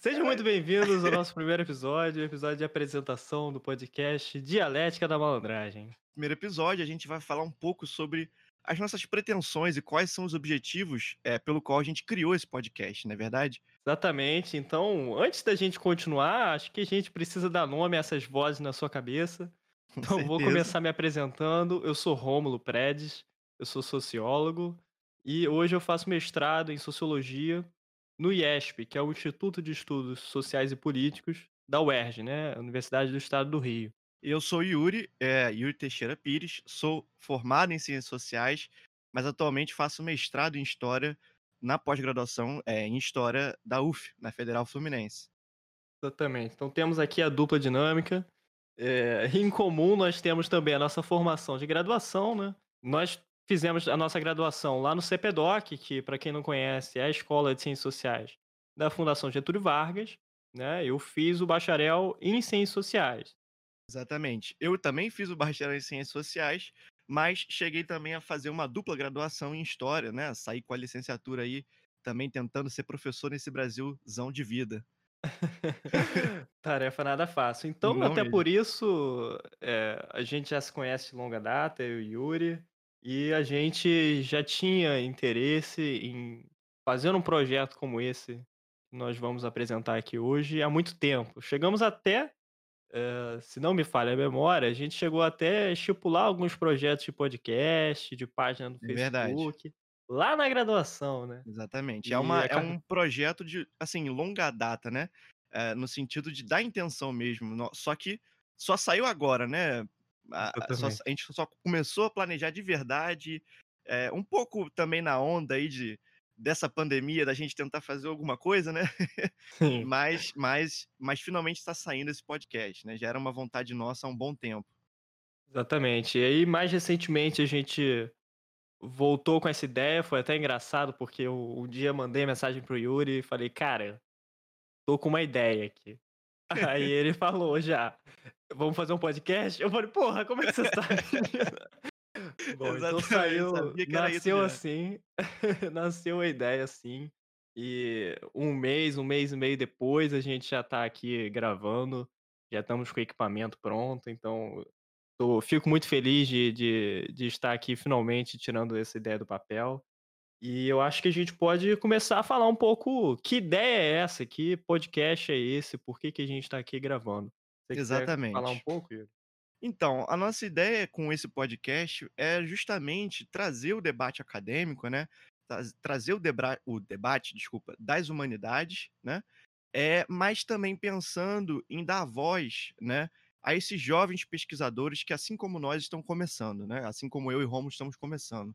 Sejam muito bem-vindos ao nosso primeiro episódio, episódio de apresentação do podcast Dialética da Malandragem. primeiro episódio, a gente vai falar um pouco sobre as nossas pretensões e quais são os objetivos é, pelo qual a gente criou esse podcast, não é verdade? Exatamente. Então, antes da gente continuar, acho que a gente precisa dar nome a essas vozes na sua cabeça. Com Então, vou certeza. começar me apresentando. Eu sou Rômulo Predes, eu sou sociólogo e hoje eu faço mestrado em sociologia no IESP, que é o Instituto de Estudos Sociais e Políticos da UERJ, né? Universidade do Estado do Rio. Eu sou Yuri, é, Yuri Teixeira Pires, sou formado em Ciências Sociais, mas atualmente faço mestrado em História na pós-graduação é, em História da UF, na Federal Fluminense. Exatamente. Então temos aqui a dupla dinâmica. É, em comum, nós temos também a nossa formação de graduação, né? Nós fizemos a nossa graduação lá no CPDOC, que, para quem não conhece, é a Escola de Ciências Sociais da Fundação Getúlio Vargas. Né? Eu fiz o bacharel em Ciências Sociais. Exatamente. Eu também fiz o bacharel em Ciências Sociais, mas cheguei também a fazer uma dupla graduação em História, né? Saí com a licenciatura aí, também tentando ser professor nesse Brasilzão de vida. Tarefa nada fácil. Então, Não até mesmo. por isso, é, a gente já se conhece de longa data, eu e Yuri, e a gente já tinha interesse em fazer um projeto como esse que nós vamos apresentar aqui hoje há muito tempo. Chegamos até, é, se não me falha a memória, a gente chegou até a estipular alguns projetos de podcast, de página no É verdade. Facebook, lá na graduação, né? Exatamente. E É, uma, é um projeto de, assim, longa data, né? É, no sentido de dar intenção mesmo. Só que só saiu agora, né? A, só- a gente só começou a planejar de verdade, é, um pouco também na onda aí de, dessa pandemia, da gente tentar fazer alguma coisa, né? Mas, mas, mas finalmente está saindo esse podcast, né? Já era uma vontade nossa há um bom tempo. Exatamente. E aí, mais recentemente, a gente voltou com essa ideia. Foi até engraçado, porque eu um dia mandei mensagem pro Yuri e falei, cara, tô com uma ideia aqui. Aí ele falou já, vamos fazer um podcast? Eu falei, porra, como é que você sabe? Bom, então Exatamente, saiu, era isso nasceu assim, nasceu a ideia assim. E um mês, um mês e meio depois, a gente já tá aqui gravando, já estamos com o equipamento pronto, então tô, fico muito feliz de, de, de estar aqui finalmente tirando essa ideia do papel. E eu acho que a gente pode começar a falar um pouco que ideia é essa, que podcast é esse, por que, que a gente está aqui gravando. Você quiser falar um Exatamente. pouco, Yuri? Então, a nossa ideia com esse podcast é justamente trazer o debate acadêmico, né? Tra- Trazer o, debra- o debate, desculpa, das humanidades, né? É, mas também pensando em dar voz, né, a esses jovens pesquisadores que, assim como nós, estão começando, né? Assim como eu e Romulo estamos começando.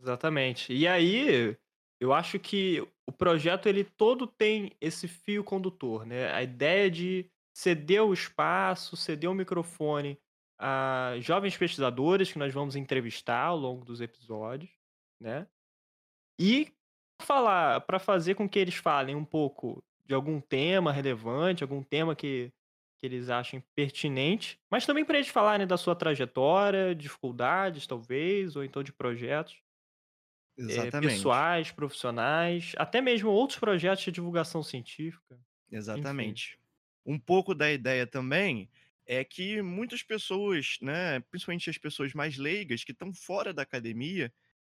Exatamente. E aí, eu acho que o projeto ele todo tem esse fio condutor, né? A ideia de ceder o espaço, ceder o microfone a jovens pesquisadores que nós vamos entrevistar ao longo dos episódios, né? E falar, para fazer com que eles falem um pouco de algum tema relevante, algum tema que, que eles achem pertinente, mas também para eles falarem da sua trajetória, dificuldades, talvez, ou então de projetos é, pessoais, profissionais, até mesmo outros projetos de divulgação científica. Enfim, Exatamente. Um pouco da ideia também é que muitas pessoas, né, principalmente as pessoas mais leigas que estão fora da academia,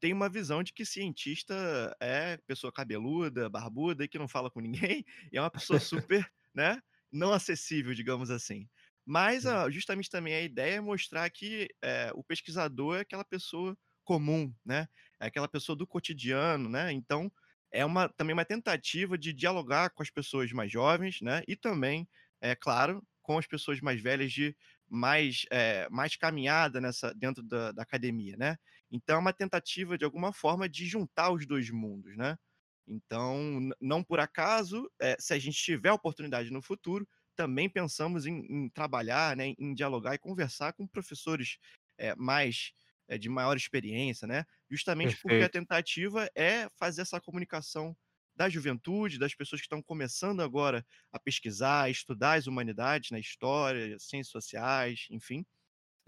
têm uma visão de que cientista é pessoa cabeluda, barbuda e que não fala com ninguém, e é uma pessoa super, né, não acessível, digamos assim. Mas ah, justamente também a ideia é mostrar que é, o pesquisador é aquela pessoa comum, né? É aquela pessoa do cotidiano, né? Então, é uma, também uma tentativa de dialogar com as pessoas mais jovens, né? E também, é claro, com as pessoas mais velhas de mais, é, mais caminhada nessa dentro da, da academia, né? Então, é uma tentativa, de alguma forma, de juntar os dois mundos, né? Então, não por acaso, é, se a gente tiver oportunidade no futuro, também pensamos em, em trabalhar, né, em dialogar e conversar com professores é, mais de maior experiência, né? Justamente porque a Perfeito. tentativa é fazer essa comunicação da juventude, das pessoas que estão começando agora a pesquisar, a estudar as humanidades, na história, ciências sociais, enfim,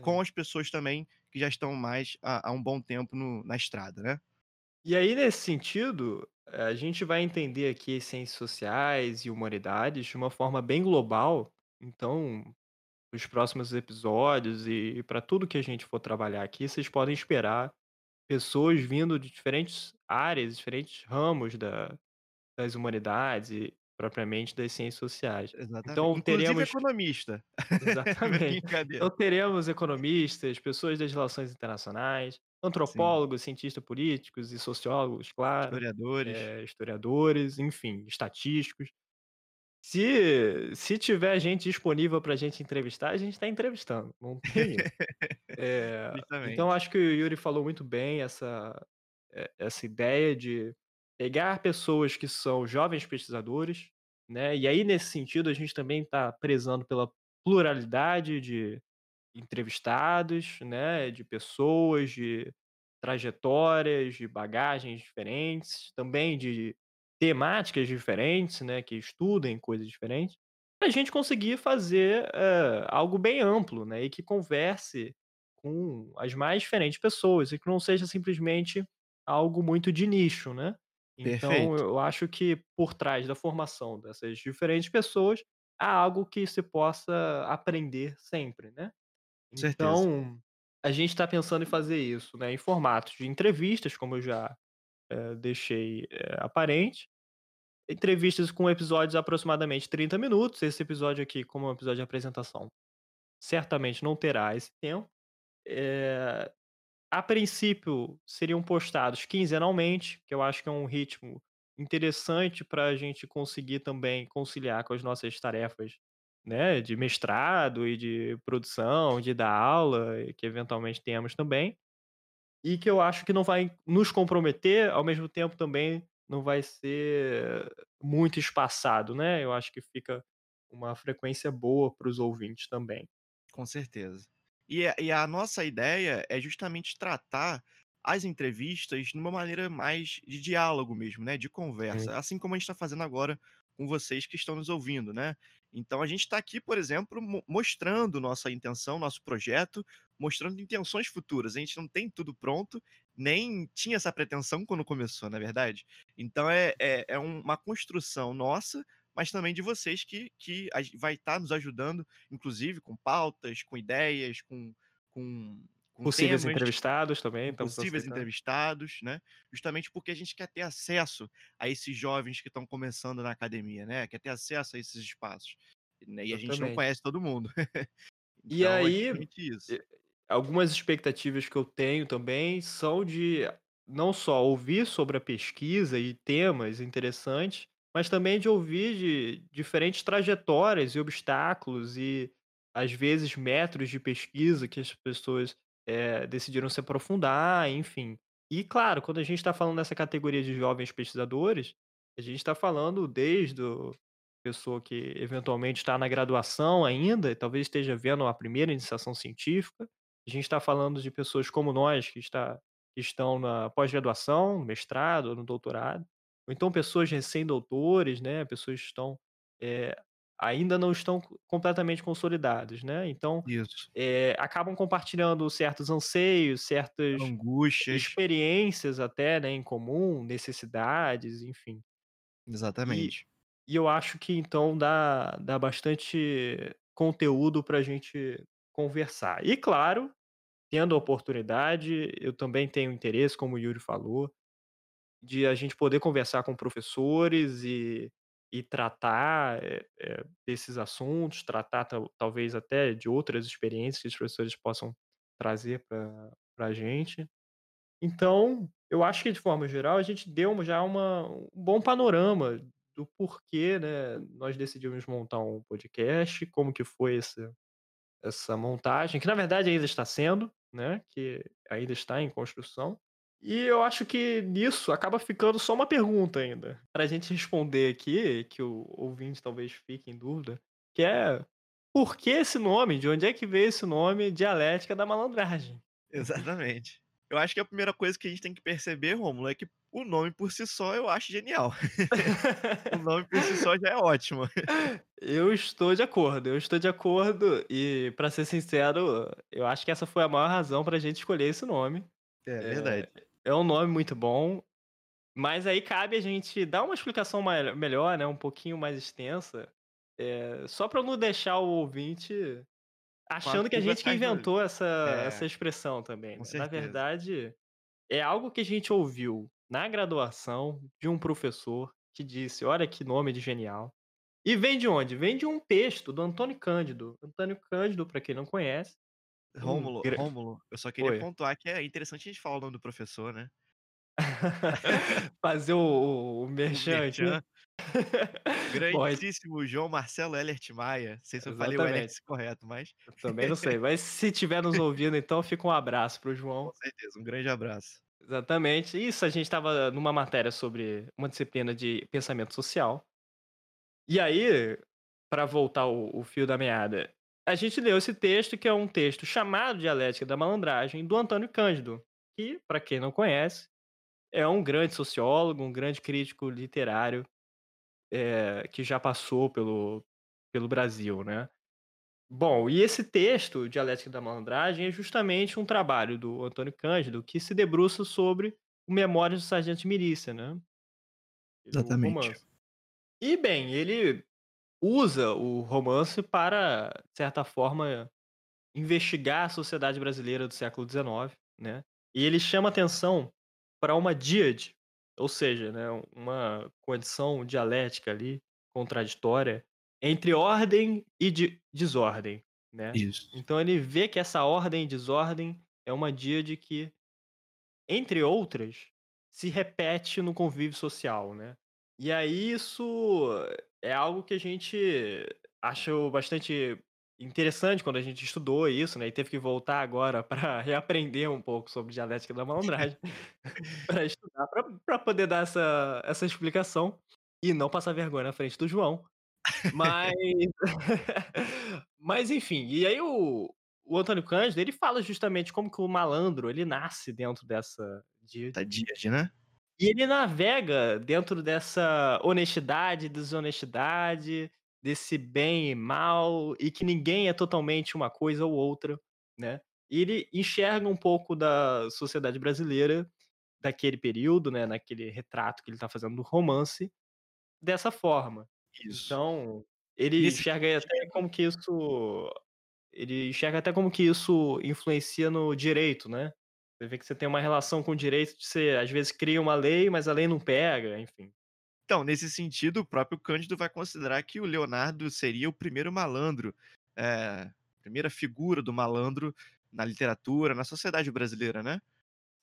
com Sim. as pessoas também que já estão mais há há um bom tempo no na estrada, né. E aí, nesse sentido, eh, a gente vai entender aqui ciências sociais e humanidades de uma forma bem global. Então, os próximos episódios e para tudo que a gente for trabalhar aqui, vocês podem esperar pessoas vindo de diferentes áreas, diferentes ramos da das humanidades e propriamente das ciências sociais. Exatamente. Então Inclusive teremos economista. exatamente. Brincadeira. Então teremos economistas, pessoas das relações internacionais, Sim. antropólogos, cientistas políticos e sociólogos, claro, Historiadores. eh, historiadores, enfim, estatísticos. Se se tiver gente disponível para a gente entrevistar, a gente está entrevistando, não tem. Eh, então acho que o Yuri falou muito bem essa eh, essa ideia de pegar pessoas que são jovens pesquisadores, né, e aí nesse sentido a gente também está prezando pela pluralidade de entrevistados, né, de pessoas, de trajetórias, de bagagens diferentes, também de temáticas diferentes, né, que estudem coisas diferentes, pra gente conseguir fazer, eh, algo bem amplo, né, e que converse com as mais diferentes pessoas e que não seja simplesmente algo muito de nicho, né. Então Perfeito. eu acho que por trás da formação dessas diferentes pessoas, há algo que se possa aprender sempre, né. Certeza. Então, a gente está pensando em fazer isso, né, em formatos de entrevistas, como eu já, eh, deixei, eh, aparente. Entrevistas com episódios aproximadamente 30 minutos. Esse episódio aqui, como é um episódio de apresentação, certamente não terá esse tempo. Eh, a princípio, seriam postados quinzenalmente, que eu acho que é um ritmo interessante pra gente conseguir também conciliar com as nossas tarefas, né, de mestrado e de produção, de dar aula, que eventualmente tenhamos também. E que eu acho que não vai nos comprometer, ao mesmo tempo também não vai ser muito espaçado, né, eu acho que fica uma frequência boa para os ouvintes também. Com certeza. E a e a nossa ideia é justamente tratar as entrevistas de uma maneira mais de diálogo mesmo, né, de conversa, assim como a gente está fazendo agora com vocês que estão nos ouvindo, né. Então a gente está aqui, por exemplo, mo mostrando nossa intenção, nosso projeto, mostrando intenções futuras. A gente não tem tudo pronto, nem tinha essa pretensão quando começou, não é verdade? Então é é é um uma construção nossa, mas também de vocês que que vai estar nos ajudando, inclusive com pautas, com ideias, com com com Possíveis temas, entrevistados também, estamos possíveis entrevistados, né, justamente porque a gente quer ter acesso a esses jovens que estão começando na academia, né, quer ter acesso a esses espaços, né, e a gente não conhece todo mundo. E Então é aí, justamente isso. e algumas expectativas que eu tenho também são de não só ouvir sobre a pesquisa e temas interessantes, mas também de ouvir de diferentes trajetórias e obstáculos e, às vezes, métodos de pesquisa que as pessoas, eh, decidiram se aprofundar, enfim. E claro, quando a gente está falando dessa categoria de jovens pesquisadores, a gente está falando desde o pessoa que eventualmente está na graduação ainda e talvez esteja vendo a primeira iniciação científica. A gente está falando de pessoas como nós que está que estão na pós-graduação, no mestrado no doutorado, ou então pessoas recém-doutores, né, pessoas que estão, eh, ainda não estão co completamente consolidados, né. Então, eh, acabam compartilhando certos anseios, certas Angústias. experiências até, né, em comum, necessidades, enfim. E Exatamente. e eu acho que então dá dá bastante conteúdo pra gente conversar. E claro, tendo a oportunidade, eu também tenho interesse, como o Yuri falou, de a gente poder conversar com professores e e tratar, eh, desses assuntos, tratar tal talvez até de outras experiências que os professores possam trazer pra pra gente. Então, eu acho que de forma geral a gente deu já uma um bom panorama do porquê, né, nós decidimos montar um podcast, como que foi essa essa montagem, que na verdade ainda está sendo, né, que ainda está em construção. E eu acho que nisso acaba ficando só uma pergunta ainda, pra gente responder aqui, que o ouvinte talvez fique em dúvida, que é: "Por que esse nome? De onde é que veio esse nome, Dialética da Malandragem?". Exatamente. Eu acho que a primeira coisa que a gente tem que perceber, Rômulo, é que o nome por si só eu acho genial. o nome por si só já é ótimo. Eu estou de acordo, eu estou de acordo e, pra ser sincero, eu acho que essa foi a maior razão pra gente escolher esse nome. É verdade. É um nome muito bom, mas aí cabe a gente dar uma explicação melhor, né, um pouquinho mais extensa, eh, só pra não deixar o ouvinte achando que a gente que inventou essa É. essa expressão também, né. Na verdade, é algo que a gente ouviu na graduação de um professor que disse: "Olha que nome de genial". E vem de onde? Vem de um texto do Antônio Cândido. Antônio Cândido, pra quem não conhece, Rômulo, gra Rômulo, eu só queria Oi. pontuar que é interessante a gente falar o nome do professor, né. Fazer o o o O merchan aí Grandíssimo João Marcelo Elert Maia. Não sei se eu falei o Exatamente. Elert correto, mas Eu também não sei, mas se estiver nos ouvindo, então fica um abraço para o com João. certeza, um grande abraço. Exatamente. Isso, a gente estava numa matéria sobre uma disciplina de pensamento social. E aí, para voltar o o fio da meada, a gente leu esse texto, que é um texto chamado Dialética da Malandragem, do Antônio Cândido, que, para quem não conhece, é um grande sociólogo, um grande crítico literário, eh, que já passou pelo pelo Brasil, né. Bom, e esse texto, Dialética da Malandragem, é justamente um trabalho do Antônio Cândido, que se debruça sobre o Memórias do Sargento de Milícia, né. Exatamente. E bem, ele usa o romance para, de certa forma, investigar a sociedade brasileira do século XIX, né. E ele chama atenção para uma díade, ou seja, né, uma condição dialética ali, contraditória, entre ordem e de desordem, né. Isso. Então ele vê que essa ordem e desordem é uma díade que, entre outras, se repete no convívio social, né. E aí isso é algo que a gente achou bastante interessante quando a gente estudou isso, né, e teve que voltar agora para reaprender um pouco sobre Dialética da Malandragem, para estudar, para poder dar essa essa explicação e não passar vergonha na frente do João. Mas mas enfim, e aí o o Antônio Cândido, ele fala justamente como que o malandro, ele nasce dentro dessa díade. Da díade, né. E ele navega dentro dessa honestidade e desonestidade, desse bem e mal, e que ninguém é totalmente uma coisa ou outra, né. E ele enxerga um pouco da sociedade brasileira daquele período, né, naquele retrato que ele tá fazendo no romance, dessa forma. Isso. Então, ele Nesse enxerga até sentido como que isso ele enxerga até como que isso influencia no direito, né. Você vê que você tem uma relação com o direito, você às vezes cria uma lei, mas a lei não pega, enfim. Então, nesse sentido, o próprio Cândido vai considerar que o Leonardo seria o primeiro malandro, eh, primeira figura do malandro na literatura, na sociedade brasileira, né.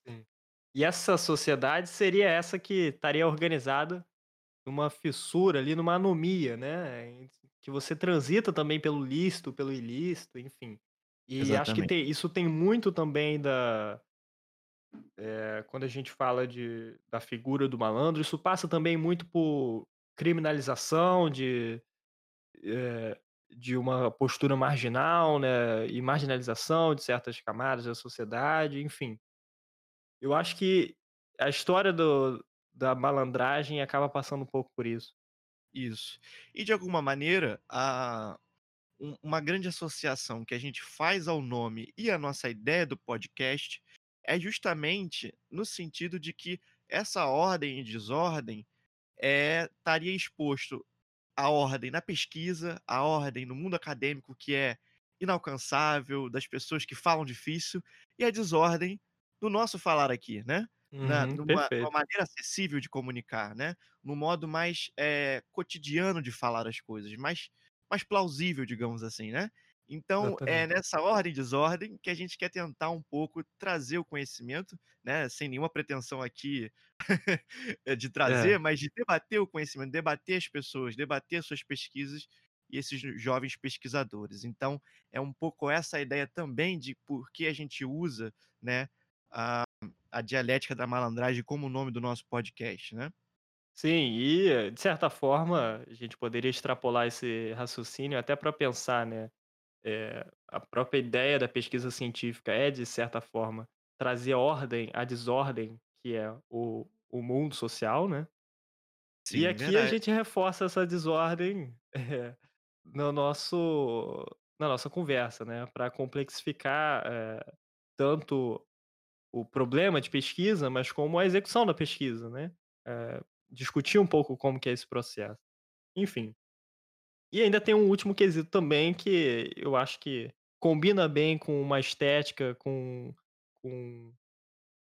Sim. E essa sociedade seria essa que estaria organizada numa fissura ali, numa anomia, né, que você transita também pelo lícito, pelo ilícito, enfim. E acho que Exatamente. tem isso tem muito também da eh, quando a gente fala de da figura do malandro, isso passa também muito por criminalização de, eh, de uma postura marginal, né, e marginalização de certas camadas da sociedade, enfim. Eu acho que a história do da malandragem acaba passando um pouco por isso. Isso. E de alguma maneira, a um uma grande associação que a gente faz ao nome e à nossa ideia do podcast, é justamente no sentido de que essa ordem e desordem, eh, estaria exposto a ordem na pesquisa, a ordem no mundo acadêmico que é inalcançável, das pessoas que falam difícil, e a desordem do nosso falar aqui, né. Na Uhum, numa numa perfeito. maneira acessível de comunicar, né, no modo mais, eh, cotidiano de falar as coisas, mais mais plausível, digamos assim, né. Então, é Exatamente. nessa ordem e desordem que a gente quer tentar um pouco trazer o conhecimento, né, sem nenhuma pretensão aqui de É. trazer, mas de debater o conhecimento, debater as pessoas, debater as suas pesquisas e esses jo jovens pesquisadores. Então, é um pouco essa a ideia também de por que a gente usa, né, a a dialética da malandragem como o nome do nosso podcast, né. Sim, e de certa forma, a gente poderia extrapolar esse raciocínio até para pensar, né, eh, a própria ideia da pesquisa científica é, de certa forma, trazer ordem à desordem, que é o, o mundo social, né? e Sim, aqui a verdade. gente reforça essa desordem eh, no nosso, na nossa conversa, né? Para complexificar eh, tanto o problema de pesquisa, mas como a execução da pesquisa, né? Eh, discutir um pouco como que é esse processo. Enfim. E ainda tem um último quesito também que eu acho que combina bem com uma estética, com, com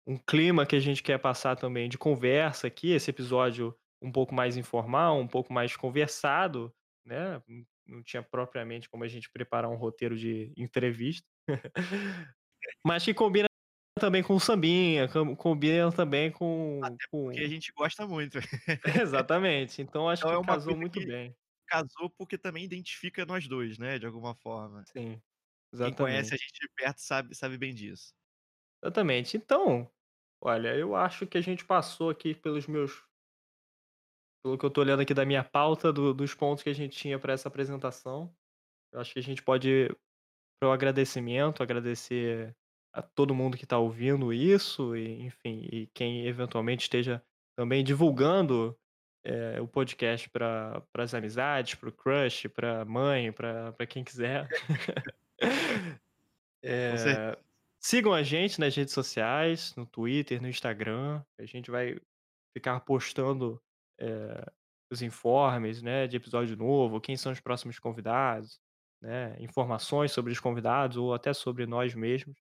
um clima que a gente quer passar também de conversa aqui, esse episódio um pouco mais informal, um pouco mais conversado, né? Não- tinha propriamente como a gente preparar um roteiro de entrevista. Mas que combina também com o sambinha, com- combina também com, Até com... porque a gente gosta muito. Exatamente. Então acho Então é que uma casou muito que bem. Casou porque também identifica nós dois, né, de alguma forma. Sim, Quem conhece a exatamente. gente de perto sabe sabe bem disso. Exatamente. Então, olha, eu acho que a gente passou aqui pelos meus pelo que eu tô olhando aqui da minha pauta, do dos pontos que a gente tinha para essa apresentação. Eu acho que a gente pode para o agradecimento, agradecer a todo mundo que está ouvindo isso e, enfim, e quem eventualmente esteja também divulgando, eh, o podcast para as amizades, para o crush, pra mãe, para quem quiser. Eh, sigam a gente nas redes sociais, no Twitter, no Instagram. A gente vai ficar postando, eh, os informes, né, de episódio novo, quem são os próximos convidados, né, informações sobre os convidados ou até sobre nós mesmos.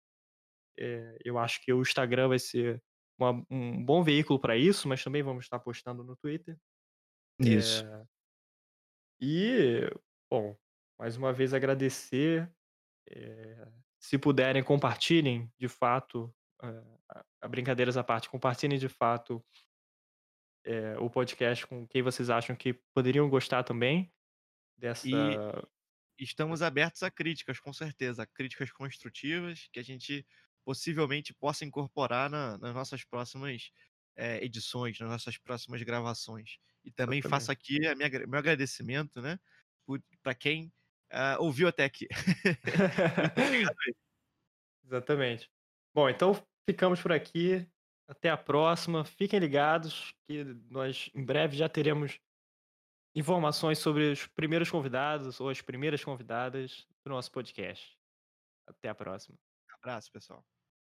Eh, eu acho que o Instagram vai ser uma um bom veículo para isso, mas também vamos estar postando no Twitter. Isso. Eh E, bom, mais uma vez agradecer, eh, se puderem compartilhem de fato, a a brincadeiras à parte, compartilhem de fato eh, o podcast com quem vocês acham que poderiam gostar também dessa E estamos abertos a críticas, com certeza, críticas construtivas que a gente possivelmente possa incorporar na nas nossas próximas, eh, edições, nas nossas próximas gravações. E também faço aqui a minha meu agradecimento, né, por pra quem, ah, ouviu até aqui. Exatamente. Bom, então ficamos por aqui. Até a próxima. Fiquem ligados que nós em breve já teremos informações sobre os primeiros convidados ou as primeiras convidadas do nosso podcast. Até a próxima. Abraço, pessoal.